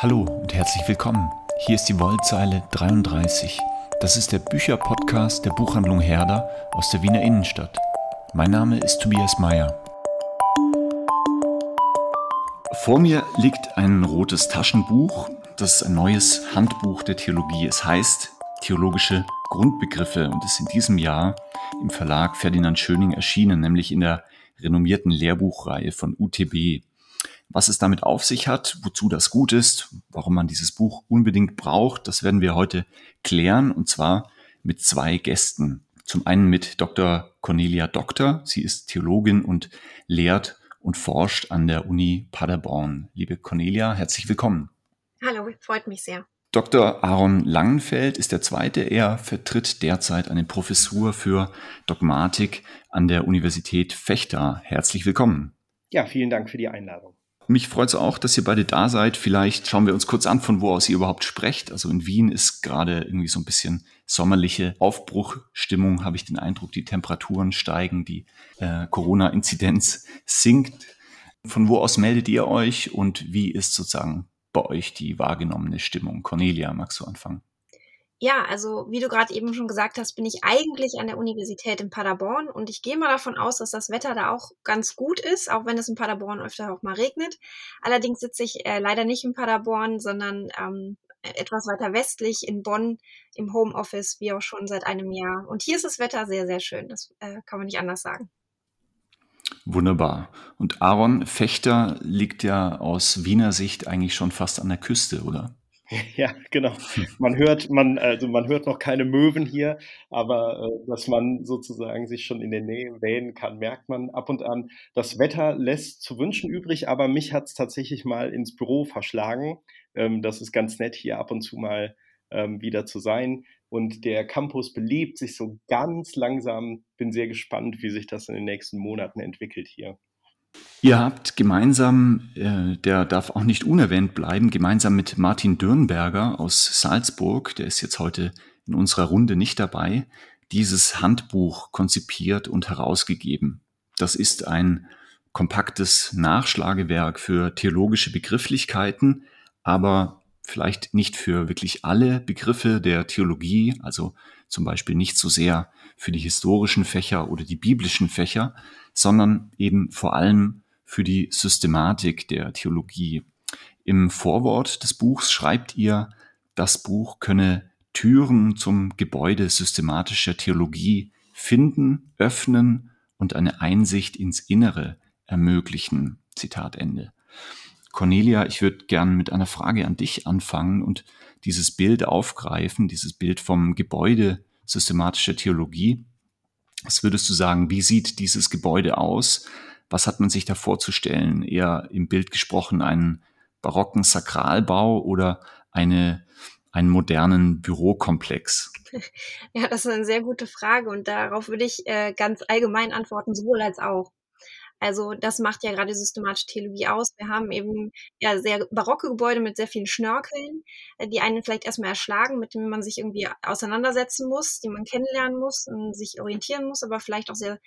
Hallo und herzlich willkommen. Hier ist die Wollzeile 33. Das ist der Bücherpodcast der Buchhandlung Herder aus der Wiener Innenstadt. Mein Name ist Tobias Mayer. Vor mir liegt ein rotes Taschenbuch. Das ist ein neues Handbuch der Theologie. Es heißt Theologische Grundbegriffe und ist in diesem Jahr im Verlag Ferdinand Schöning erschienen, nämlich in der renommierten Lehrbuchreihe von UTB. Was es damit auf sich hat, wozu das gut ist, warum man dieses Buch unbedingt braucht, das werden wir heute klären und zwar mit zwei Gästen. Zum einen mit Dr. Cornelia Doktor. Sie ist Theologin und lehrt und forscht an der Uni Paderborn. Liebe Cornelia, herzlich willkommen. Hallo, freut mich sehr. Dr. Aaron Langenfeld ist der zweite. Er vertritt derzeit eine Professur für Dogmatik an der Universität Fechter. Herzlich willkommen. Ja, vielen Dank für die Einladung. Mich freut es auch, dass ihr beide da seid. Vielleicht schauen wir uns kurz an, von wo aus ihr überhaupt sprecht. Also in Wien ist gerade irgendwie so ein bisschen sommerliche Aufbruchstimmung, habe ich den Eindruck. Die Temperaturen steigen, die äh, Corona-Inzidenz sinkt. Von wo aus meldet ihr euch und wie ist sozusagen bei euch die wahrgenommene Stimmung? Cornelia, magst du anfangen? Ja, also wie du gerade eben schon gesagt hast, bin ich eigentlich an der Universität in Paderborn und ich gehe mal davon aus, dass das Wetter da auch ganz gut ist, auch wenn es in Paderborn öfter auch mal regnet. Allerdings sitze ich äh, leider nicht in Paderborn, sondern ähm, etwas weiter westlich in Bonn im Homeoffice, wie auch schon seit einem Jahr. Und hier ist das Wetter sehr, sehr schön. Das äh, kann man nicht anders sagen. Wunderbar. Und Aaron Fechter liegt ja aus Wiener Sicht eigentlich schon fast an der Küste, oder? Ja, genau. Man hört, man, also man hört noch keine Möwen hier, aber äh, dass man sozusagen sich schon in der Nähe wähnen kann, merkt man ab und an. Das Wetter lässt zu wünschen übrig, aber mich hat es tatsächlich mal ins Büro verschlagen. Ähm, das ist ganz nett, hier ab und zu mal ähm, wieder zu sein. Und der Campus belebt sich so ganz langsam. Bin sehr gespannt, wie sich das in den nächsten Monaten entwickelt hier. Ihr habt gemeinsam, äh, der darf auch nicht unerwähnt bleiben, gemeinsam mit Martin Dürnberger aus Salzburg, der ist jetzt heute in unserer Runde nicht dabei, dieses Handbuch konzipiert und herausgegeben. Das ist ein kompaktes Nachschlagewerk für theologische Begrifflichkeiten, aber vielleicht nicht für wirklich alle Begriffe der Theologie, also zum Beispiel nicht so sehr für die historischen Fächer oder die biblischen Fächer, sondern eben vor allem für die Systematik der Theologie. Im Vorwort des Buchs schreibt ihr, das Buch könne Türen zum Gebäude systematischer Theologie finden, öffnen und eine Einsicht ins Innere ermöglichen. Zitat Ende. Cornelia, ich würde gern mit einer Frage an dich anfangen und dieses Bild aufgreifen, dieses Bild vom Gebäude systematischer Theologie. Was würdest du sagen, wie sieht dieses Gebäude aus? Was hat man sich da vorzustellen? Eher im Bild gesprochen einen barocken Sakralbau oder eine, einen modernen Bürokomplex? Ja, das ist eine sehr gute Frage und darauf würde ich äh, ganz allgemein antworten, sowohl als auch. Also das macht ja gerade systematische Theologie aus. Wir haben eben ja sehr barocke Gebäude mit sehr vielen Schnörkeln, äh, die einen vielleicht erstmal erschlagen, mit denen man sich irgendwie auseinandersetzen muss, die man kennenlernen muss und sich orientieren muss, aber vielleicht auch sehr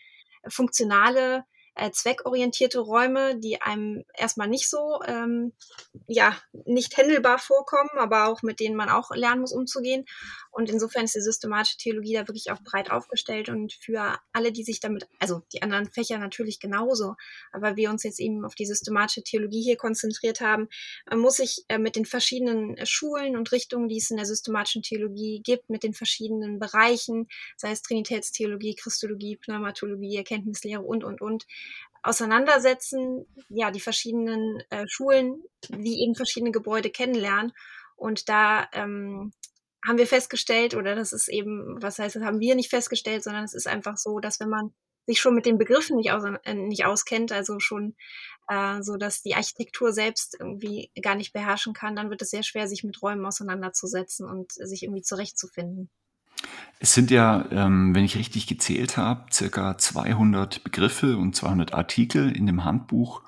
funktionale äh, zweckorientierte Räume, die einem erstmal nicht so, ähm, ja, nicht händelbar vorkommen, aber auch mit denen man auch lernen muss, umzugehen. Und insofern ist die systematische Theologie da wirklich auch breit aufgestellt und für alle, die sich damit, also die anderen Fächer natürlich genauso, aber wir uns jetzt eben auf die systematische Theologie hier konzentriert haben, muss ich äh, mit den verschiedenen äh, Schulen und Richtungen, die es in der systematischen Theologie gibt, mit den verschiedenen Bereichen, sei es Trinitätstheologie, Christologie, Pneumatologie, Erkenntnislehre und, und, und, auseinandersetzen, ja, die verschiedenen äh, Schulen, die eben verschiedene Gebäude kennenlernen. Und da ähm, haben wir festgestellt, oder das ist eben, was heißt, das haben wir nicht festgestellt, sondern es ist einfach so, dass wenn man sich schon mit den Begriffen nicht, aus, äh, nicht auskennt, also schon äh, so, dass die Architektur selbst irgendwie gar nicht beherrschen kann, dann wird es sehr schwer, sich mit Räumen auseinanderzusetzen und sich irgendwie zurechtzufinden. Es sind ja, ähm, wenn ich richtig gezählt habe, circa 200 Begriffe und 200 Artikel in dem Handbuch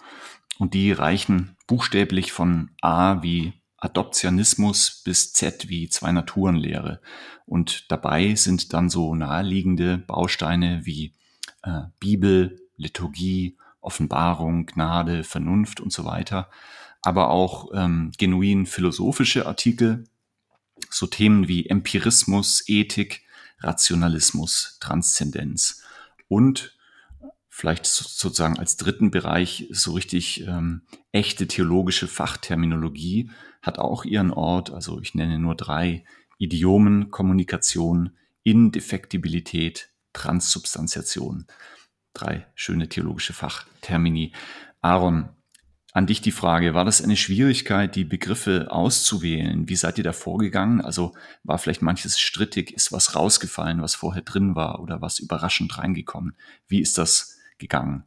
und die reichen buchstäblich von A wie Adoptionismus bis Z wie Zwei-Naturen-Lehre. Und dabei sind dann so naheliegende Bausteine wie äh, Bibel, Liturgie, Offenbarung, Gnade, Vernunft und so weiter, aber auch ähm, genuin philosophische Artikel, so Themen wie Empirismus, Ethik, Rationalismus, Transzendenz und vielleicht sozusagen als dritten Bereich so richtig ähm, echte theologische Fachterminologie hat auch ihren Ort. Also ich nenne nur drei Idiomen, Kommunikation, Indefektibilität, Transsubstantiation. Drei schöne theologische Fachtermini. Aaron, an dich die Frage, war das eine Schwierigkeit, die Begriffe auszuwählen? Wie seid ihr da vorgegangen? Also war vielleicht manches strittig, ist was rausgefallen, was vorher drin war oder was überraschend reingekommen? Wie ist das gegangen?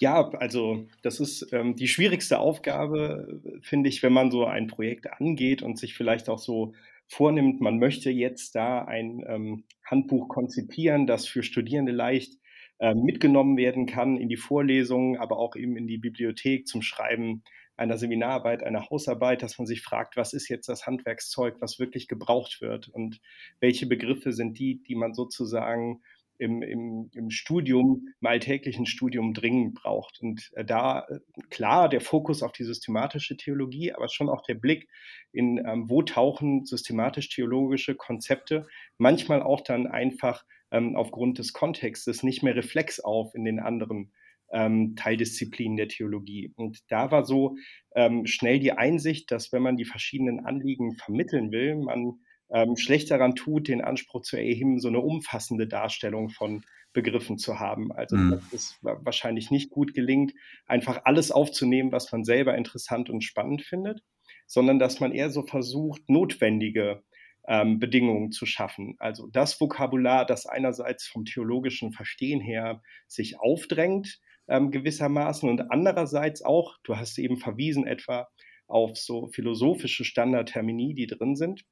Ja, also das ist ähm, die schwierigste Aufgabe, finde ich, wenn man so ein Projekt angeht und sich vielleicht auch so vornimmt, man möchte jetzt da ein ähm, Handbuch konzipieren, das für Studierende leicht mitgenommen werden kann in die Vorlesungen, aber auch eben in die Bibliothek zum Schreiben einer Seminararbeit, einer Hausarbeit, dass man sich fragt, was ist jetzt das Handwerkszeug, was wirklich gebraucht wird? Und welche Begriffe sind die, die man sozusagen im, im, im Studium, im alltäglichen Studium dringend braucht. Und äh, da äh, klar der Fokus auf die systematische Theologie, aber schon auch der Blick in, ähm, wo tauchen systematisch-theologische Konzepte manchmal auch dann einfach ähm, aufgrund des Kontextes nicht mehr reflex auf in den anderen ähm, Teildisziplinen der Theologie. Und da war so ähm, schnell die Einsicht, dass wenn man die verschiedenen Anliegen vermitteln will, man ähm, schlecht daran tut, den Anspruch zu erheben, so eine umfassende Darstellung von Begriffen zu haben. Also mhm. dass es wahrscheinlich nicht gut gelingt, einfach alles aufzunehmen, was man selber interessant und spannend findet, sondern dass man eher so versucht, notwendige ähm, Bedingungen zu schaffen. Also das Vokabular, das einerseits vom theologischen Verstehen her sich aufdrängt, ähm, gewissermaßen, und andererseits auch, du hast eben verwiesen etwa auf so philosophische Standardtermini, die drin sind,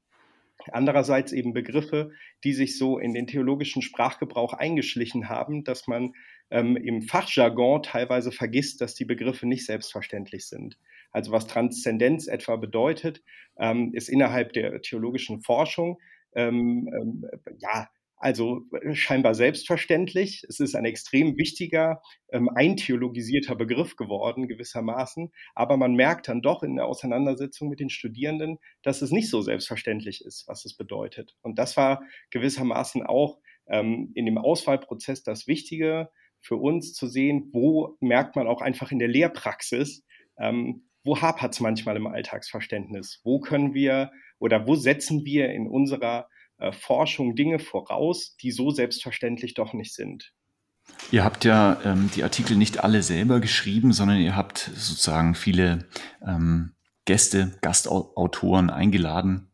Andererseits eben Begriffe, die sich so in den theologischen Sprachgebrauch eingeschlichen haben, dass man ähm, im Fachjargon teilweise vergisst, dass die Begriffe nicht selbstverständlich sind. Also was Transzendenz etwa bedeutet, ähm, ist innerhalb der theologischen Forschung ähm, ähm ja also äh, scheinbar selbstverständlich. Es ist ein extrem wichtiger, ähm, eintheologisierter Begriff geworden, gewissermaßen. Aber man merkt dann doch in der Auseinandersetzung mit den Studierenden, dass es nicht so selbstverständlich ist, was es bedeutet. Und das war gewissermaßen auch ähm, in dem Auswahlprozess das Wichtige für uns zu sehen, wo merkt man auch einfach in der Lehrpraxis, ähm, wo hapert es manchmal im Alltagsverständnis? Wo können wir oder wo setzen wir in unserer Forschung Dinge voraus, die so selbstverständlich doch nicht sind. Ihr habt ja ähm, die Artikel nicht alle selber geschrieben, sondern ihr habt sozusagen viele ähm, Gäste, Gastautoren eingeladen,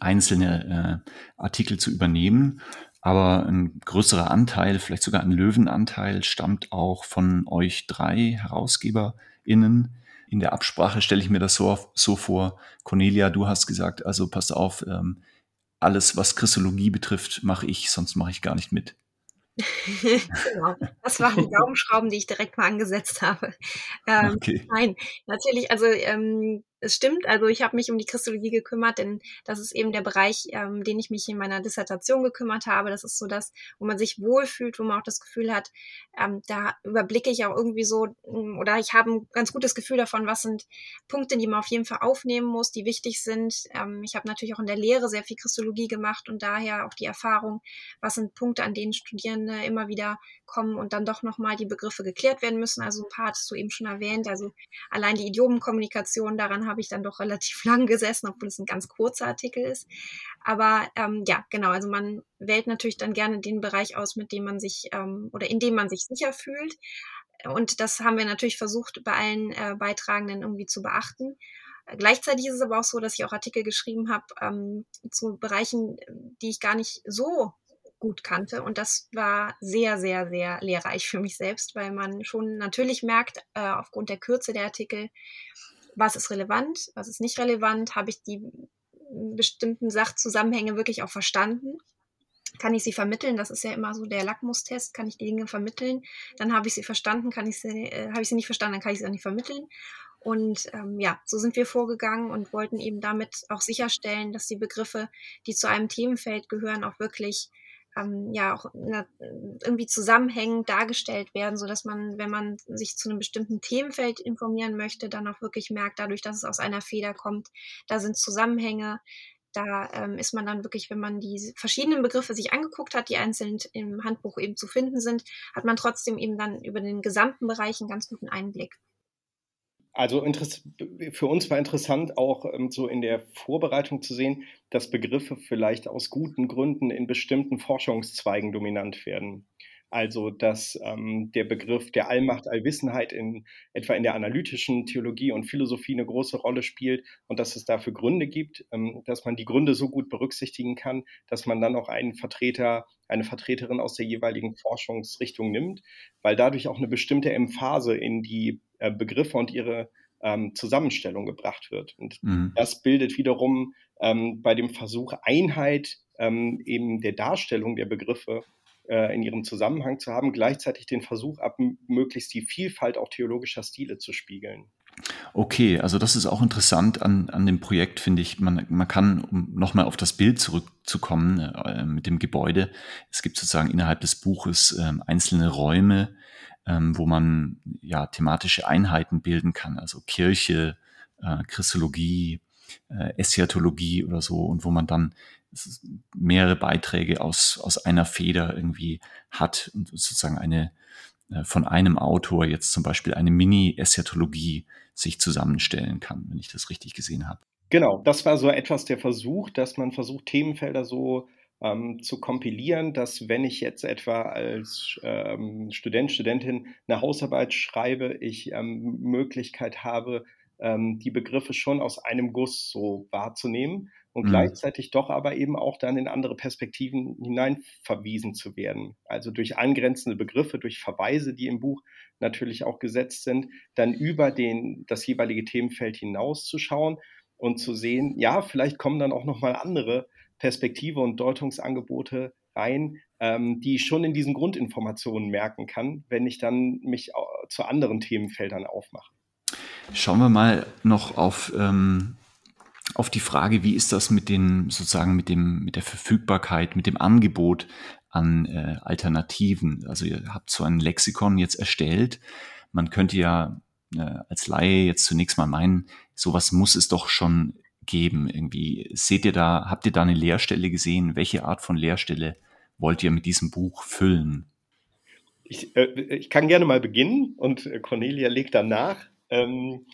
einzelne äh, Artikel zu übernehmen. Aber ein größerer Anteil, vielleicht sogar ein Löwenanteil, stammt auch von euch drei HerausgeberInnen. In der Absprache stelle ich mir das so, so vor. Cornelia, du hast gesagt, also passt auf, ähm, alles, was Christologie betrifft, mache ich, sonst mache ich gar nicht mit. genau. Das waren die Daumenschrauben, die ich direkt mal angesetzt habe. Ähm, okay. Nein, natürlich, also ähm, es stimmt, also ich habe mich um die Christologie gekümmert, denn das ist eben der Bereich, ähm, den ich mich in meiner Dissertation gekümmert habe. Das ist so das, wo man sich wohlfühlt, wo man auch das Gefühl hat, ähm, da überblicke ich auch irgendwie so, mm, oder ich habe ein ganz gutes Gefühl davon, was sind Punkte, die man auf jeden Fall aufnehmen muss, die wichtig sind. Ähm, ich habe natürlich auch in der Lehre sehr viel Christologie gemacht und daher auch die Erfahrung, was sind Punkte, an denen Studierende immer wieder kommen und dann doch nochmal die Begriffe geklärt werden müssen. Also ein paar hattest du eben schon erwähnt. Also allein die Idiomenkommunikation, daran habe ich dann doch relativ lang gesessen, obwohl es ein ganz kurzer Artikel ist. Aber ähm, ja, genau, also man wählt natürlich dann gerne den Bereich aus, mit dem man sich ähm, oder in dem man sich sicher fühlt. Und das haben wir natürlich versucht, bei allen äh, Beitragenden irgendwie zu beachten. Gleichzeitig ist es aber auch so, dass ich auch Artikel geschrieben habe ähm, zu Bereichen, die ich gar nicht so gut kannte. Und das war sehr, sehr, sehr lehrreich für mich selbst, weil man schon natürlich merkt, äh, aufgrund der Kürze der Artikel, was ist relevant, was ist nicht relevant, habe ich die bestimmten Sachzusammenhänge wirklich auch verstanden. Kann ich sie vermitteln? Das ist ja immer so der Lackmustest. Kann ich die Dinge vermitteln? Dann habe ich sie verstanden. Kann ich sie, äh, habe ich sie nicht verstanden? Dann kann ich sie auch nicht vermitteln. Und ähm, ja, so sind wir vorgegangen und wollten eben damit auch sicherstellen, dass die Begriffe, die zu einem Themenfeld gehören, auch wirklich ähm, ja auch na, irgendwie zusammenhängend dargestellt werden, so dass man, wenn man sich zu einem bestimmten Themenfeld informieren möchte, dann auch wirklich merkt, dadurch, dass es aus einer Feder kommt, da sind Zusammenhänge, da ähm, ist man dann wirklich, wenn man die verschiedenen Begriffe sich angeguckt hat, die einzeln im Handbuch eben zu finden sind, hat man trotzdem eben dann über den gesamten Bereich einen ganz guten Einblick. Also für uns war interessant auch ähm, so in der Vorbereitung zu sehen, dass Begriffe vielleicht aus guten Gründen in bestimmten Forschungszweigen dominant werden. Also dass ähm, der Begriff der Allmacht, Allwissenheit in etwa in der analytischen Theologie und Philosophie eine große Rolle spielt und dass es dafür Gründe gibt, ähm, dass man die Gründe so gut berücksichtigen kann, dass man dann auch einen Vertreter, eine Vertreterin aus der jeweiligen Forschungsrichtung nimmt, weil dadurch auch eine bestimmte Emphase in die äh, Begriffe und ihre ähm, Zusammenstellung gebracht wird. Und mhm. das bildet wiederum ähm, bei dem Versuch Einheit ähm, eben der Darstellung der Begriffe in ihrem Zusammenhang zu haben, gleichzeitig den Versuch ab, möglichst die Vielfalt auch theologischer Stile zu spiegeln. Okay, also das ist auch interessant an, an dem Projekt, finde ich. Man, man kann, um nochmal auf das Bild zurückzukommen äh, mit dem Gebäude, es gibt sozusagen innerhalb des Buches äh, einzelne Räume, ähm, wo man ja thematische Einheiten bilden kann, also Kirche, äh, Christologie, äh, Eschatologie oder so, und wo man dann mehrere Beiträge aus, aus einer Feder irgendwie hat und sozusagen eine äh, von einem Autor jetzt zum Beispiel eine Mini-Eschatologie sich zusammenstellen kann, wenn ich das richtig gesehen habe. Genau, das war so etwas der Versuch, dass man versucht, Themenfelder so ähm, zu kompilieren, dass wenn ich jetzt etwa als ähm, Student, Studentin eine Hausarbeit schreibe, ich ähm, Möglichkeit habe, ähm, die Begriffe schon aus einem Guss so wahrzunehmen und mhm. gleichzeitig doch aber eben auch dann in andere Perspektiven hinein verwiesen zu werden. Also durch angrenzende Begriffe, durch Verweise, die im Buch natürlich auch gesetzt sind, dann über den, das jeweilige Themenfeld hinauszuschauen und zu sehen, ja, vielleicht kommen dann auch nochmal andere Perspektive und Deutungsangebote rein, ähm, die ich schon in diesen Grundinformationen merken kann, wenn ich dann mich zu anderen Themenfeldern aufmache. Schauen wir mal noch auf ähm, auf die Frage, wie ist das mit den sozusagen mit dem mit der Verfügbarkeit, mit dem Angebot an äh, Alternativen. Also ihr habt so ein Lexikon jetzt erstellt. Man könnte ja äh, als Laie jetzt zunächst mal meinen, sowas muss es doch schon geben. Irgendwie seht ihr da, habt ihr da eine Lehrstelle gesehen? Welche Art von Lehrstelle wollt ihr mit diesem Buch füllen? Ich, äh, ich kann gerne mal beginnen und Cornelia legt danach. Ähm,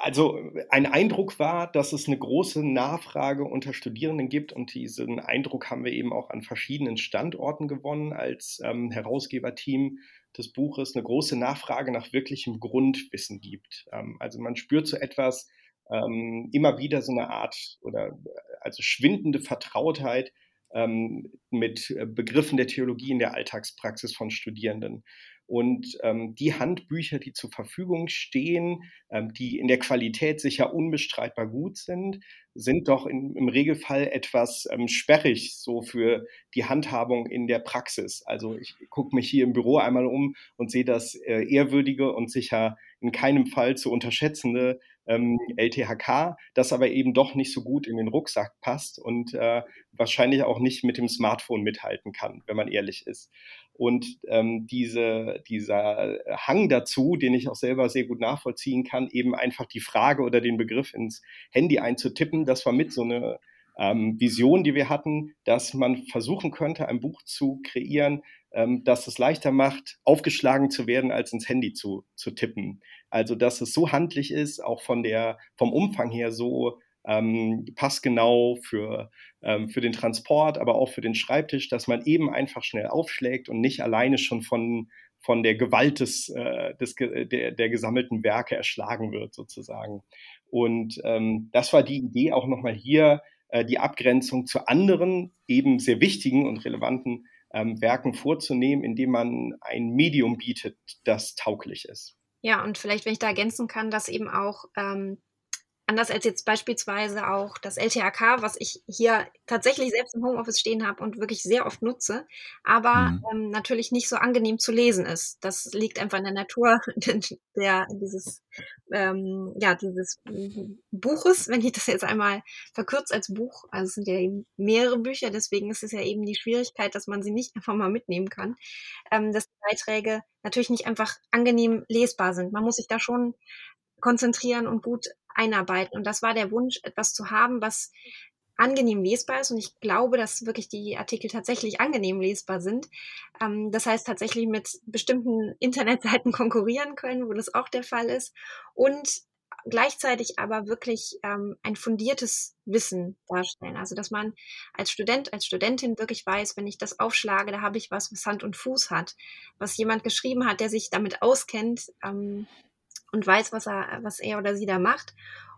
also ein Eindruck war, dass es eine große Nachfrage unter Studierenden gibt und diesen Eindruck haben wir eben auch an verschiedenen Standorten gewonnen als ähm, Herausgeberteam des Buches, eine große Nachfrage nach wirklichem Grundwissen gibt. Ähm, also man spürt so etwas, ähm, immer wieder so eine Art oder also schwindende Vertrautheit ähm, mit äh, Begriffen der Theologie in der Alltagspraxis von Studierenden. Und ähm, die Handbücher, die zur Verfügung stehen, ähm, die in der Qualität sicher unbestreitbar gut sind, sind doch in, im Regelfall etwas ähm, sperrig so für die Handhabung in der Praxis. Also ich gucke mich hier im Büro einmal um und sehe das äh, ehrwürdige und sicher in keinem Fall zu unterschätzende ähm, LTHK, das aber eben doch nicht so gut in den Rucksack passt und äh, wahrscheinlich auch nicht mit dem Smartphone mithalten kann, wenn man ehrlich ist. Und ähm, diese, dieser Hang dazu, den ich auch selber sehr gut nachvollziehen kann, eben einfach die Frage oder den Begriff ins Handy einzutippen, das war mit so eine ähm, Vision, die wir hatten, dass man versuchen könnte, ein Buch zu kreieren, ähm, das es leichter macht, aufgeschlagen zu werden, als ins Handy zu, zu tippen. Also, dass es so handlich ist, auch von der, vom Umfang her so ähm, passgenau für, ähm, für den Transport, aber auch für den Schreibtisch, dass man eben einfach schnell aufschlägt und nicht alleine schon von, von der Gewalt des, äh, des, der, der gesammelten Werke erschlagen wird, sozusagen. Und ähm, das war die Idee, auch nochmal hier äh, die Abgrenzung zu anderen, eben sehr wichtigen und relevanten ähm, Werken vorzunehmen, indem man ein Medium bietet, das tauglich ist. Ja, und vielleicht, wenn ich da ergänzen kann, dass eben auch ähm, anders als jetzt beispielsweise auch das LTHK, was ich hier tatsächlich selbst im Homeoffice stehen habe und wirklich sehr oft nutze, aber mhm. ähm, natürlich nicht so angenehm zu lesen ist. Das liegt einfach in der Natur der, dieses, ähm, ja, dieses Buches, wenn ich das jetzt einmal verkürzt als Buch, also es sind ja eben mehrere Bücher, deswegen ist es ja eben die Schwierigkeit, dass man sie nicht einfach mal mitnehmen kann, ähm, dass die Beiträge natürlich nicht einfach angenehm lesbar sind. Man muss sich da schon konzentrieren und gut einarbeiten. Und das war der Wunsch, etwas zu haben, was angenehm lesbar ist. Und ich glaube, dass wirklich die Artikel tatsächlich angenehm lesbar sind. Ähm, das heißt, tatsächlich mit bestimmten Internetseiten konkurrieren können, wo das auch der Fall ist. Und gleichzeitig aber wirklich ähm, ein fundiertes Wissen darstellen. Also dass man als Student, als Studentin wirklich weiß, wenn ich das aufschlage, da habe ich was, was Hand und Fuß hat, was jemand geschrieben hat, der sich damit auskennt, ähm, und weiß, was er, was er oder sie da macht.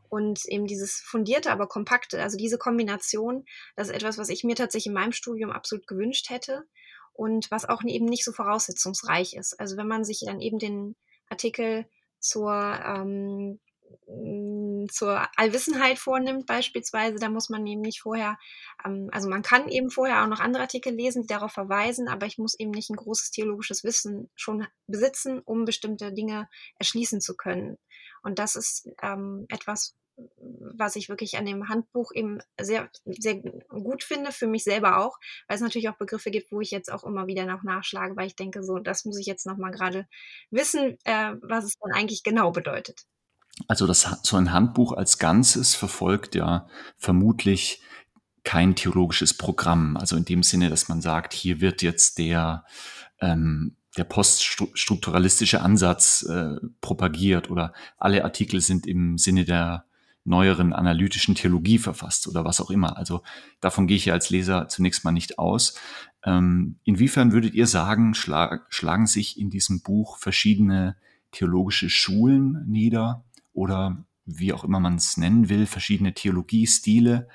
Und eben dieses fundierte, aber kompakte, also diese Kombination, das ist etwas, was ich mir tatsächlich in meinem Studium absolut gewünscht hätte und was auch eben nicht so voraussetzungsreich ist. Also wenn man sich dann eben den Artikel zur ähm, hm, zur Allwissenheit vornimmt beispielsweise, da muss man eben nicht vorher, ähm, also man kann eben vorher auch noch andere Artikel lesen, die darauf verweisen, aber ich muss eben nicht ein großes theologisches Wissen schon besitzen, um bestimmte Dinge erschließen zu können. Und das ist ähm, etwas, was ich wirklich an dem Handbuch eben sehr, sehr gut finde, für mich selber auch, weil es natürlich auch Begriffe gibt, wo ich jetzt auch immer wieder noch nachschlage, weil ich denke, so, das muss ich jetzt nochmal gerade wissen, äh, was es dann eigentlich genau bedeutet. Also das, so ein Handbuch als Ganzes verfolgt ja vermutlich kein theologisches Programm. Also in dem Sinne, dass man sagt, hier wird jetzt der, ähm, der poststrukturalistische Ansatz äh, propagiert oder alle Artikel sind im Sinne der neueren analytischen Theologie verfasst oder was auch immer. Also davon gehe ich ja als Leser zunächst mal nicht aus. Ähm, inwiefern würdet ihr sagen, schlag, schlagen sich in diesem Buch verschiedene theologische Schulen nieder? Oder wie auch immer man es nennen will, verschiedene Theologiestile?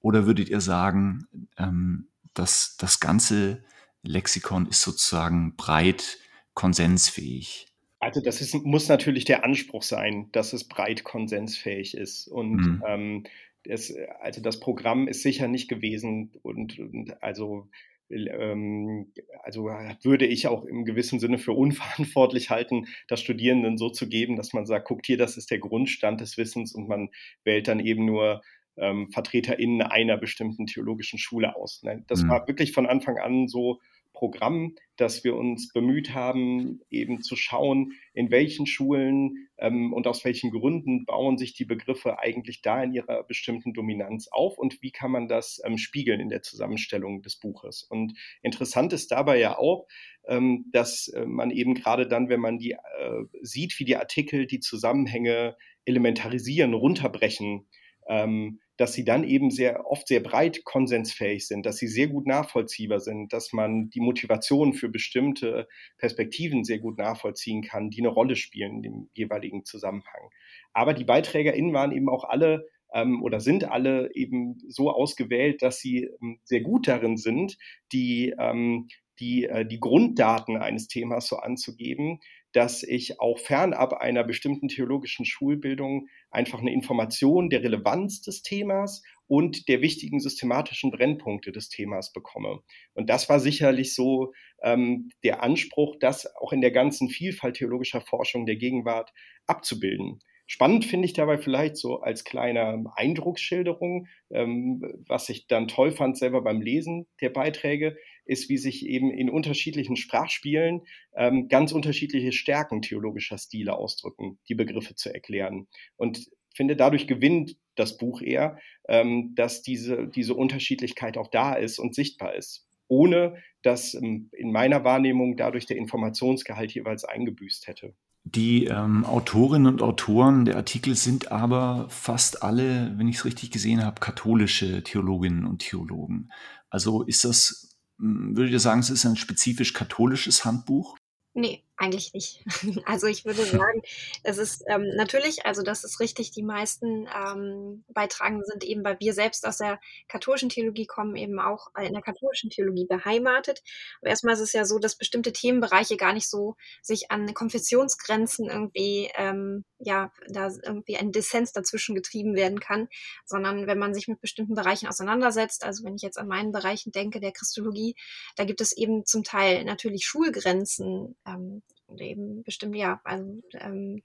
Oder würdet ihr sagen, ähm, dass das ganze Lexikon ist sozusagen breit konsensfähig? Also das ist, muss natürlich der Anspruch sein, dass es breit konsensfähig ist. Und mhm. ähm, das, also das Programm ist sicher nicht gewesen und, und also ähm, also würde ich auch im gewissen Sinne für unverantwortlich halten, das Studierenden so zu geben, dass man sagt, guckt hier, das ist der Grundstand des Wissens und man wählt dann eben nur ähm, VertreterInnen einer bestimmten theologischen Schule aus. Ne? Das mhm. war wirklich von Anfang an so Programm, dass wir uns bemüht haben, eben zu schauen, in welchen Schulen ähm, und aus welchen Gründen bauen sich die Begriffe eigentlich da in ihrer bestimmten Dominanz auf und wie kann man das ähm, spiegeln in der Zusammenstellung des Buches. Und interessant ist dabei ja auch, ähm, dass äh, man eben gerade dann, wenn man die äh, sieht, wie die Artikel die Zusammenhänge elementarisieren, runterbrechen, ähm, dass sie dann eben sehr oft sehr breit konsensfähig sind, dass sie sehr gut nachvollziehbar sind, dass man die Motivation für bestimmte Perspektiven sehr gut nachvollziehen kann, die eine Rolle spielen in dem jeweiligen Zusammenhang. Aber die BeiträgerInnen waren eben auch alle ähm, oder sind alle eben so ausgewählt, dass sie ähm, sehr gut darin sind, die, ähm, die, äh, die Grunddaten eines Themas so anzugeben, dass ich auch fernab einer bestimmten theologischen Schulbildung einfach eine Information der Relevanz des Themas und der wichtigen systematischen Brennpunkte des Themas bekomme. Und das war sicherlich so ähm, der Anspruch, das auch in der ganzen Vielfalt theologischer Forschung der Gegenwart abzubilden. Spannend finde ich dabei vielleicht so als kleine Eindrucksschilderung, ähm, was ich dann toll fand selber beim Lesen der Beiträge, ist, wie sich eben in unterschiedlichen Sprachspielen ähm, ganz unterschiedliche Stärken theologischer Stile ausdrücken, die Begriffe zu erklären. Und finde, dadurch gewinnt das Buch eher, ähm, dass diese, diese Unterschiedlichkeit auch da ist und sichtbar ist, ohne dass ähm, in meiner Wahrnehmung dadurch der Informationsgehalt jeweils eingebüßt hätte. Die ähm, Autorinnen und Autoren der Artikel sind aber fast alle, wenn ich es richtig gesehen habe, katholische Theologinnen und Theologen. Also ist das, würdet ihr sagen, es ist ein spezifisch katholisches Handbuch? Nee, Eigentlich nicht. Also ich würde sagen, es ist ähm, natürlich, also das ist richtig, die meisten ähm, Beitragenden sind eben, weil wir selbst aus der katholischen Theologie kommen, eben auch in der katholischen Theologie beheimatet. Aber erstmal ist es ja so, dass bestimmte Themenbereiche gar nicht so sich an Konfessionsgrenzen irgendwie, ähm, ja, da irgendwie ein Dissens dazwischen getrieben werden kann, sondern wenn man sich mit bestimmten Bereichen auseinandersetzt, also wenn ich jetzt an meinen Bereichen denke, der Christologie, da gibt es eben zum Teil natürlich Schulgrenzen, ähm, eben bestimmt, ja, also ähm,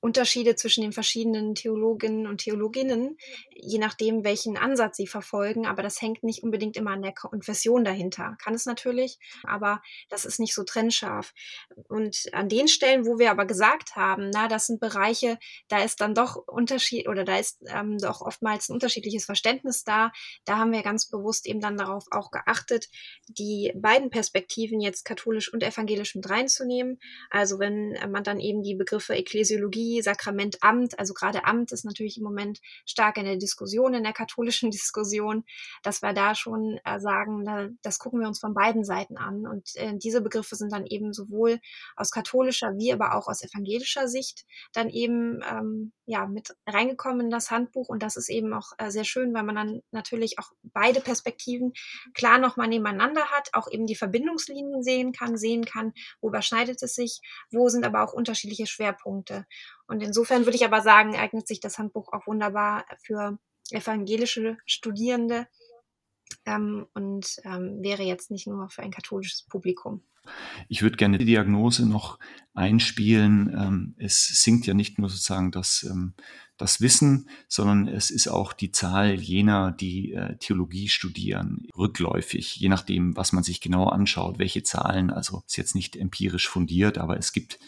Unterschiede zwischen den verschiedenen Theologinnen und Theologinnen, je nachdem, welchen Ansatz sie verfolgen. Aber das hängt nicht unbedingt immer an der Konfession dahinter. Kann es natürlich, aber das ist nicht so trennscharf. Und an den Stellen, wo wir aber gesagt haben, na, das sind Bereiche, da ist dann doch Unterschied oder da ist ähm, doch oftmals ein unterschiedliches Verständnis da. Da haben wir ganz bewusst eben dann darauf auch geachtet, die beiden Perspektiven jetzt katholisch und evangelisch mit reinzunehmen. Also wenn man dann eben die Begriffe Ekklesiologie Liturgie, Sakrament, Amt. Also gerade Amt ist natürlich im Moment stark in der Diskussion, in der katholischen Diskussion, dass wir da schon äh, sagen, da, das gucken wir uns von beiden Seiten an. Und äh, diese Begriffe sind dann eben sowohl aus katholischer wie aber auch aus evangelischer Sicht dann eben ähm, ja mit reingekommen in das Handbuch. Und das ist eben auch äh, sehr schön, weil man dann natürlich auch beide Perspektiven klar nochmal nebeneinander hat, auch eben die Verbindungslinien sehen kann, sehen kann, wo überschneidet es sich, wo sind aber auch unterschiedliche Schwerpunkte. Und insofern würde ich aber sagen, eignet sich das Handbuch auch wunderbar für evangelische Studierende ähm, und ähm, wäre jetzt nicht nur für ein katholisches Publikum. Ich würde gerne die Diagnose noch einspielen. Ähm, es sinkt ja nicht nur sozusagen das, ähm, das Wissen, sondern es ist auch die Zahl jener, die äh, Theologie studieren, rückläufig, je nachdem, was man sich genau anschaut, welche Zahlen. Also ist jetzt nicht empirisch fundiert, aber es gibt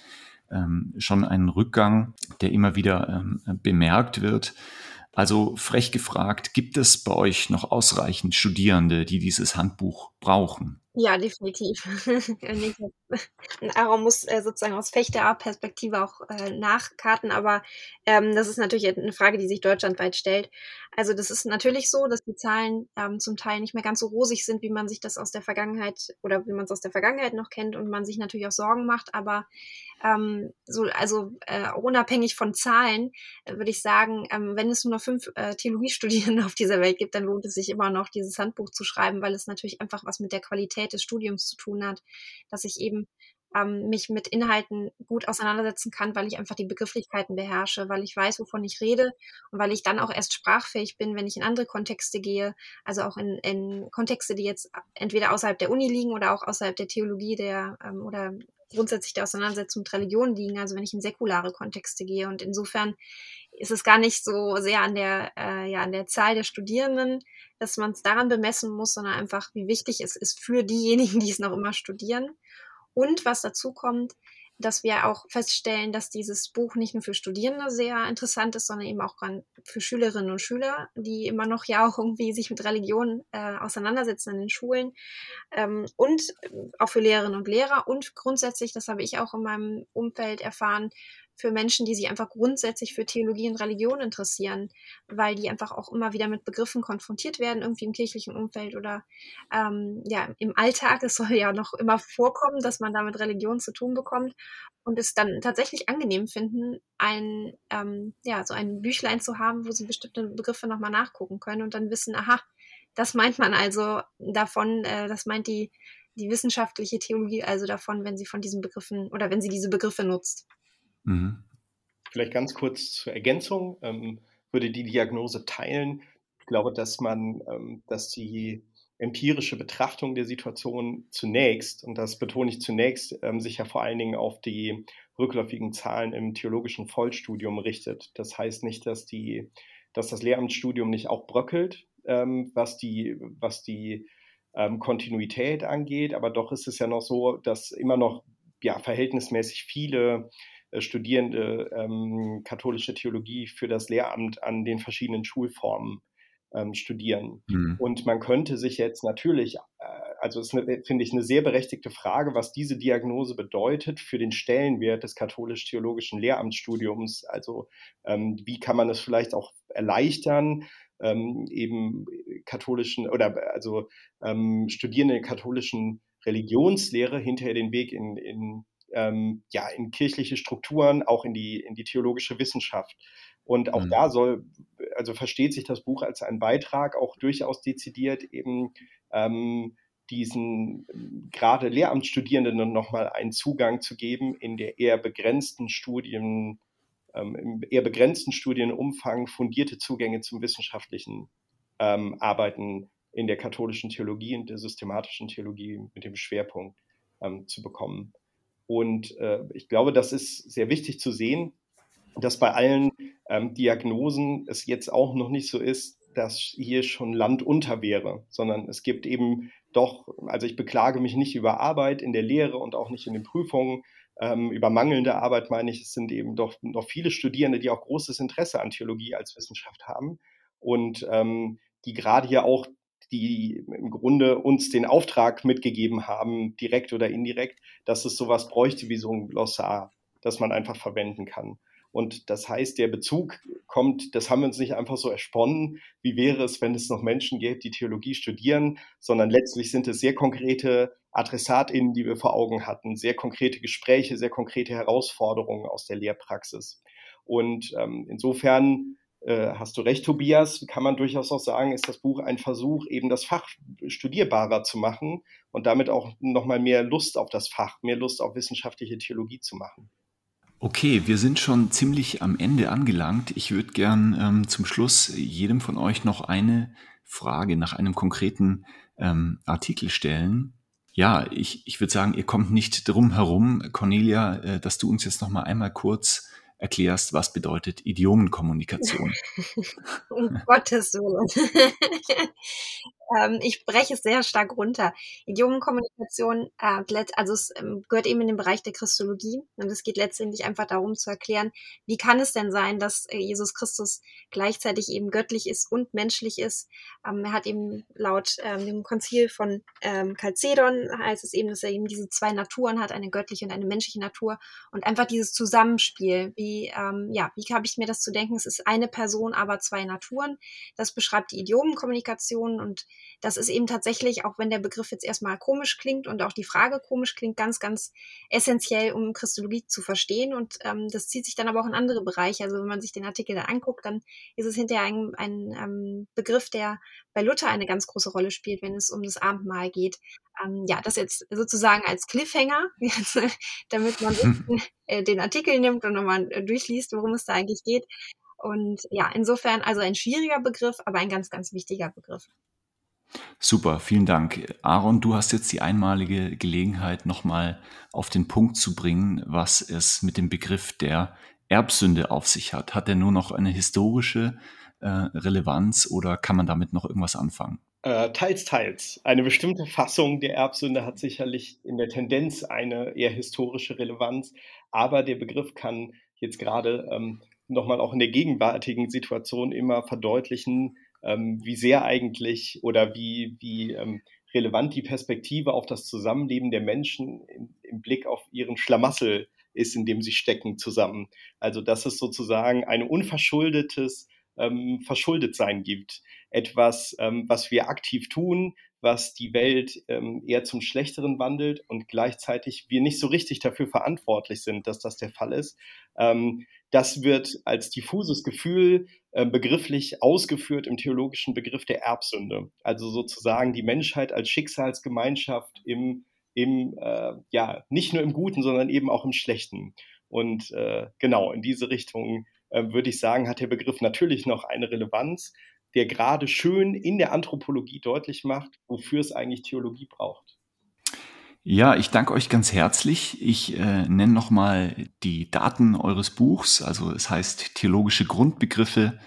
ähm, schon einen Rückgang, der immer wieder ähm, bemerkt wird. Also frech gefragt, gibt es bei euch noch ausreichend Studierende, die dieses Handbuch brauchen? Ja, definitiv. Aaron muss äh, sozusagen aus Fechter-Perspektive auch äh, nachkarten, aber ähm, das ist natürlich eine Frage, die sich deutschlandweit stellt. Also das ist natürlich so, dass die Zahlen ähm, zum Teil nicht mehr ganz so rosig sind, wie man sich das aus der Vergangenheit oder wie man es aus der Vergangenheit noch kennt und man sich natürlich auch Sorgen macht, aber ähm, so, also äh, unabhängig von Zahlen äh, würde ich sagen, ähm, wenn es nur noch fünf äh, Theologiestudierende auf dieser Welt gibt, dann lohnt es sich immer noch, dieses Handbuch zu schreiben, weil es natürlich einfach was mit der Qualität des Studiums zu tun hat, dass ich eben ähm, mich mit Inhalten gut auseinandersetzen kann, weil ich einfach die Begrifflichkeiten beherrsche, weil ich weiß, wovon ich rede und weil ich dann auch erst sprachfähig bin, wenn ich in andere Kontexte gehe, also auch in, in Kontexte, die jetzt entweder außerhalb der Uni liegen oder auch außerhalb der Theologie der ähm, oder grundsätzlich der Auseinandersetzung mit Religion liegen, also wenn ich in säkulare Kontexte gehe. Und insofern ist es gar nicht so sehr an der, äh, ja, an der Zahl der Studierenden, dass man es daran bemessen muss, sondern einfach, wie wichtig es ist für diejenigen, die es noch immer studieren. Und was dazu kommt, dass wir auch feststellen, dass dieses Buch nicht nur für Studierende sehr interessant ist, sondern eben auch für Schülerinnen und Schüler, die immer noch ja auch irgendwie sich mit Religion äh, auseinandersetzen in den Schulen. Ähm, und auch für Lehrerinnen und Lehrer. Und grundsätzlich, das habe ich auch in meinem Umfeld erfahren, für Menschen, die sich einfach grundsätzlich für Theologie und Religion interessieren, weil die einfach auch immer wieder mit Begriffen konfrontiert werden, irgendwie im kirchlichen Umfeld oder ähm, ja, im Alltag. Es soll ja noch immer vorkommen, dass man da mit Religion zu tun bekommt und es dann tatsächlich angenehm finden, ein, ähm, ja, so ein Büchlein zu haben, wo sie bestimmte Begriffe nochmal nachgucken können und dann wissen, aha, das meint man also davon, äh, das meint die, die wissenschaftliche Theologie also davon, wenn sie von diesen Begriffen oder wenn sie diese Begriffe nutzt. Mhm. Vielleicht ganz kurz zur Ergänzung, ähm, würde die Diagnose teilen. Ich glaube, dass man, ähm, dass die empirische Betrachtung der Situation zunächst, und das betone ich zunächst, ähm, sich ja vor allen Dingen auf die rückläufigen Zahlen im theologischen Vollstudium richtet. Das heißt nicht, dass, die, dass das Lehramtsstudium nicht auch bröckelt, ähm, was die, was die ähm, Kontinuität angeht, aber doch ist es ja noch so, dass immer noch ja, verhältnismäßig viele Studierende ähm, katholische Theologie für das Lehramt an den verschiedenen Schulformen ähm, studieren. Mhm. Und man könnte sich jetzt natürlich, äh, also es finde ich eine sehr berechtigte Frage, was diese Diagnose bedeutet für den Stellenwert des katholisch-theologischen Lehramtsstudiums. Also ähm, wie kann man das vielleicht auch erleichtern, ähm, eben katholischen oder also ähm, Studierende katholischen Religionslehre hinterher den Weg in, in ähm, ja, in kirchliche Strukturen, auch in die, in die theologische Wissenschaft. Und auch mhm. da soll, also versteht sich das Buch als ein Beitrag, auch durchaus dezidiert eben ähm, diesen gerade Lehramtsstudierenden nochmal einen Zugang zu geben in der eher begrenzten Studien, ähm, im eher begrenzten Studienumfang fundierte Zugänge zum wissenschaftlichen ähm, Arbeiten in der katholischen Theologie und der systematischen Theologie mit dem Schwerpunkt ähm, zu bekommen. Und äh, ich glaube, das ist sehr wichtig zu sehen, dass bei allen ähm, Diagnosen es jetzt auch noch nicht so ist, dass hier schon Land unter wäre, sondern es gibt eben doch, also ich beklage mich nicht über Arbeit in der Lehre und auch nicht in den Prüfungen, ähm, über mangelnde Arbeit meine ich, es sind eben doch noch viele Studierende, die auch großes Interesse an Theologie als Wissenschaft haben. Und ähm, die gerade hier auch die im Grunde uns den Auftrag mitgegeben haben, direkt oder indirekt, dass es sowas bräuchte wie so ein Glossar, das man einfach verwenden kann. Und das heißt, der Bezug kommt, das haben wir uns nicht einfach so ersponnen, wie wäre es, wenn es noch Menschen gäbe, die Theologie studieren, sondern letztlich sind es sehr konkrete AdressatInnen, die wir vor Augen hatten, sehr konkrete Gespräche, sehr konkrete Herausforderungen aus der Lehrpraxis. Und ähm, insofern hast du recht, Tobias, kann man durchaus auch sagen, ist das Buch ein Versuch, eben das Fach studierbarer zu machen und damit auch nochmal mehr Lust auf das Fach, mehr Lust auf wissenschaftliche Theologie zu machen. Okay, wir sind schon ziemlich am Ende angelangt. Ich würde gern ähm, zum Schluss jedem von euch noch eine Frage nach einem konkreten ähm, Artikel stellen. Ja, ich, ich würde sagen, ihr kommt nicht drum herum, Cornelia, äh, dass du uns jetzt noch mal einmal kurz erklärst, was bedeutet Idiomenkommunikation. um Gottes Willen. ähm, ich breche es sehr stark runter. Idiomenkommunikation, äh, also es ähm, gehört eben in den Bereich der Christologie und es geht letztendlich einfach darum zu erklären, wie kann es denn sein, dass äh, Jesus Christus gleichzeitig eben göttlich ist und menschlich ist. Ähm, er hat eben laut ähm, dem Konzil von ähm, Chalcedon heißt es eben, dass er eben diese zwei Naturen hat, eine göttliche und eine menschliche Natur und einfach dieses Zusammenspiel. Wie, ähm, ja, wie habe ich mir das zu denken? Es ist eine Person, aber zwei Naturen. Das beschreibt die Idiomenkommunikation und das ist eben tatsächlich, auch wenn der Begriff jetzt erstmal komisch klingt und auch die Frage komisch klingt, ganz, ganz essentiell, um Christologie zu verstehen. Und ähm, das zieht sich dann aber auch in andere Bereiche. Also wenn man sich den Artikel da anguckt, dann ist es hinterher ein, ein ähm, Begriff, der bei Luther eine ganz große Rolle spielt, wenn es um das Abendmahl geht. Ähm, ja, das jetzt sozusagen als Cliffhanger, damit man äh, den Artikel nimmt und nochmal äh, durchliest, worum es da eigentlich geht. Und ja, insofern also ein schwieriger Begriff, aber ein ganz, ganz wichtiger Begriff. Super, vielen Dank. Aaron, du hast jetzt die einmalige Gelegenheit, nochmal auf den Punkt zu bringen, was es mit dem Begriff der Erbsünde auf sich hat. Hat er nur noch eine historische äh, Relevanz oder kann man damit noch irgendwas anfangen? Äh, teils, teils. Eine bestimmte Fassung der Erbsünde hat sicherlich in der Tendenz eine eher historische Relevanz, aber der Begriff kann jetzt gerade ähm, nochmal auch in der gegenwärtigen Situation immer verdeutlichen, ähm, wie sehr eigentlich oder wie, wie ähm, relevant die Perspektive auf das Zusammenleben der Menschen im, im Blick auf ihren Schlamassel ist, in dem sie stecken zusammen. Also dass es sozusagen ein unverschuldetes ähm, Verschuldetsein gibt. Etwas, ähm, was wir aktiv tun, was die Welt ähm, eher zum Schlechteren wandelt und gleichzeitig wir nicht so richtig dafür verantwortlich sind, dass das der Fall ist. Ähm, das wird als diffuses Gefühl äh, begrifflich ausgeführt im theologischen Begriff der Erbsünde. Also sozusagen die Menschheit als Schicksalsgemeinschaft im, im äh, ja, nicht nur im Guten, sondern eben auch im Schlechten. Und äh, genau in diese Richtung äh, würde ich sagen, hat der Begriff natürlich noch eine Relevanz, der gerade schön in der Anthropologie deutlich macht, wofür es eigentlich Theologie braucht. Ja, ich danke euch ganz herzlich. Ich äh, nenne nochmal die Daten eures Buchs. Also es heißt Theologische Grundbegriffe,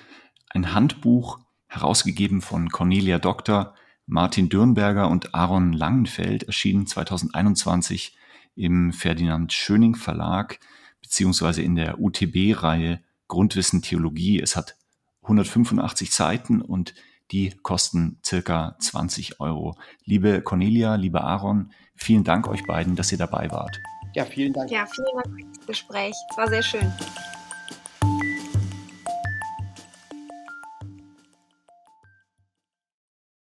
ein Handbuch, herausgegeben von Cornelia Doktor, Martin Dürnberger und Aaron Langenfeld, erschienen 2021 im Ferdinand Schöning Verlag, beziehungsweise in der UTB-Reihe Grundwissen Theologie. Es hat 185 Seiten und die kosten circa 20 Euro. Liebe Cornelia, lieber Aaron, vielen Dank euch beiden, dass ihr dabei wart. Ja, vielen Dank. Ja, vielen Dank für das Gespräch. Es war sehr schön.